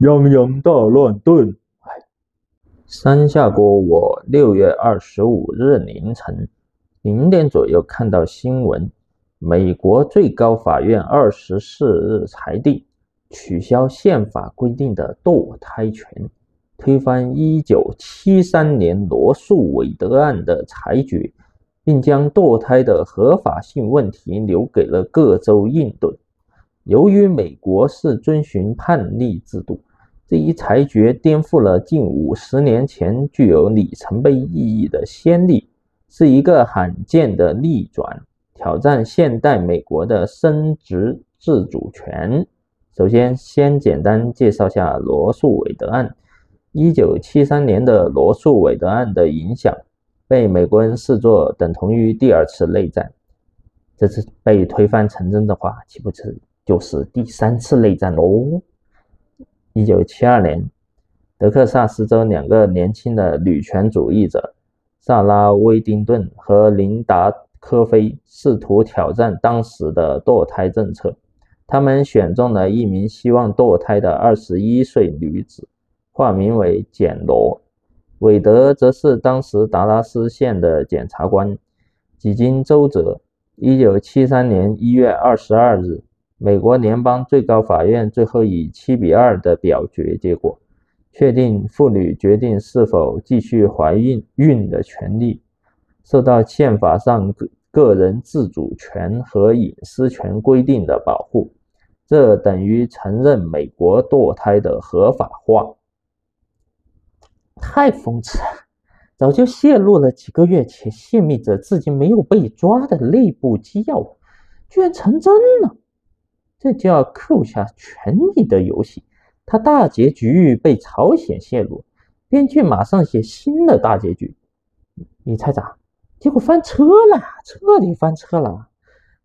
泱泱大乱炖。三下锅，我六月二十五日凌晨零点左右看到新闻，美国最高法院二十四日裁定取消宪法规定的堕胎权，推翻一九七三年罗素韦德案的裁决，并将堕胎的合法性问题留给了各州应对。由于美国是遵循判例制度。这一裁决颠覆了近五十年前具有里程碑意义的先例，是一个罕见的逆转，挑战现代美国的生殖自主权。首先，先简单介绍下罗素韦德案。一九七三年的罗素韦德案的影响，被美国人视作等同于第二次内战。这次被推翻成真的话，岂不是就是第三次内战喽？一九七二年，德克萨斯州两个年轻的女权主义者萨拉·威丁顿和琳达·科菲试图挑战当时的堕胎政策。他们选中了一名希望堕胎的二十一岁女子，化名为简·罗。韦德则是当时达拉斯县的检察官。几经周折，一九七三年一月二十二日。美国联邦最高法院最后以七比二的表决结果，确定妇女决定是否继续怀孕孕的权利受到宪法上个个人自主权和隐私权规定的保护。这等于承认美国堕胎的合法化。太讽刺了！早就泄露了几个月前泄密者至今没有被抓的内部机要，居然成真了。这叫扣下权力的游戏。他大结局被朝鲜泄露，编剧马上写新的大结局。你猜咋？结果翻车了，彻底翻车了。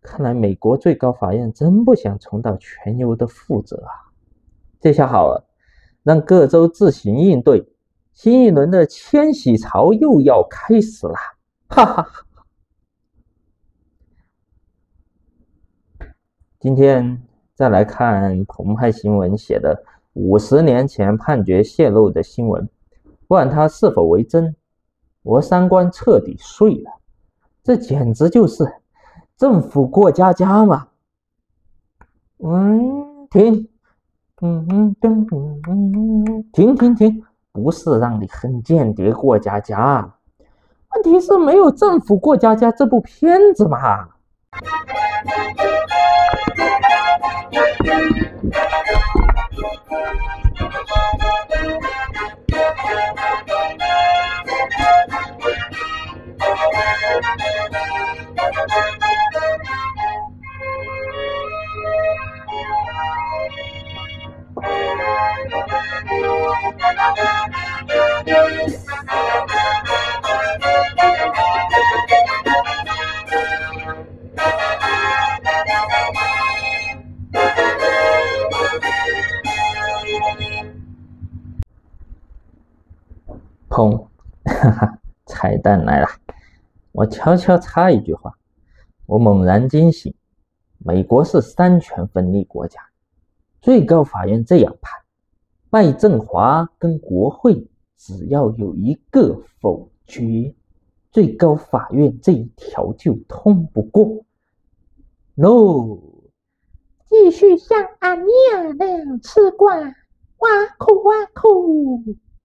看来美国最高法院真不想重蹈全由的覆辙啊！这下好了，让各州自行应对。新一轮的迁徙潮又要开始了，哈哈哈今天再来看澎湃新闻写的五十年前判决泄露的新闻，不管它是否为真，我三观彻底碎了。这简直就是政府过家家嘛！嗯，停，嗯嗯噔嗯嗯，停停停，不是让你恨间谍过家家，问题是没有政府过家家这部片子嘛？砰！哈哈，彩蛋来了！我悄悄插一句话，我猛然惊醒：美国是三权分立国家，最高法院这样判，麦振华跟国会只要有一个否决，最高法院这一条就通不过。No，继续像阿尼亚那样吃瓜，挖苦挖苦。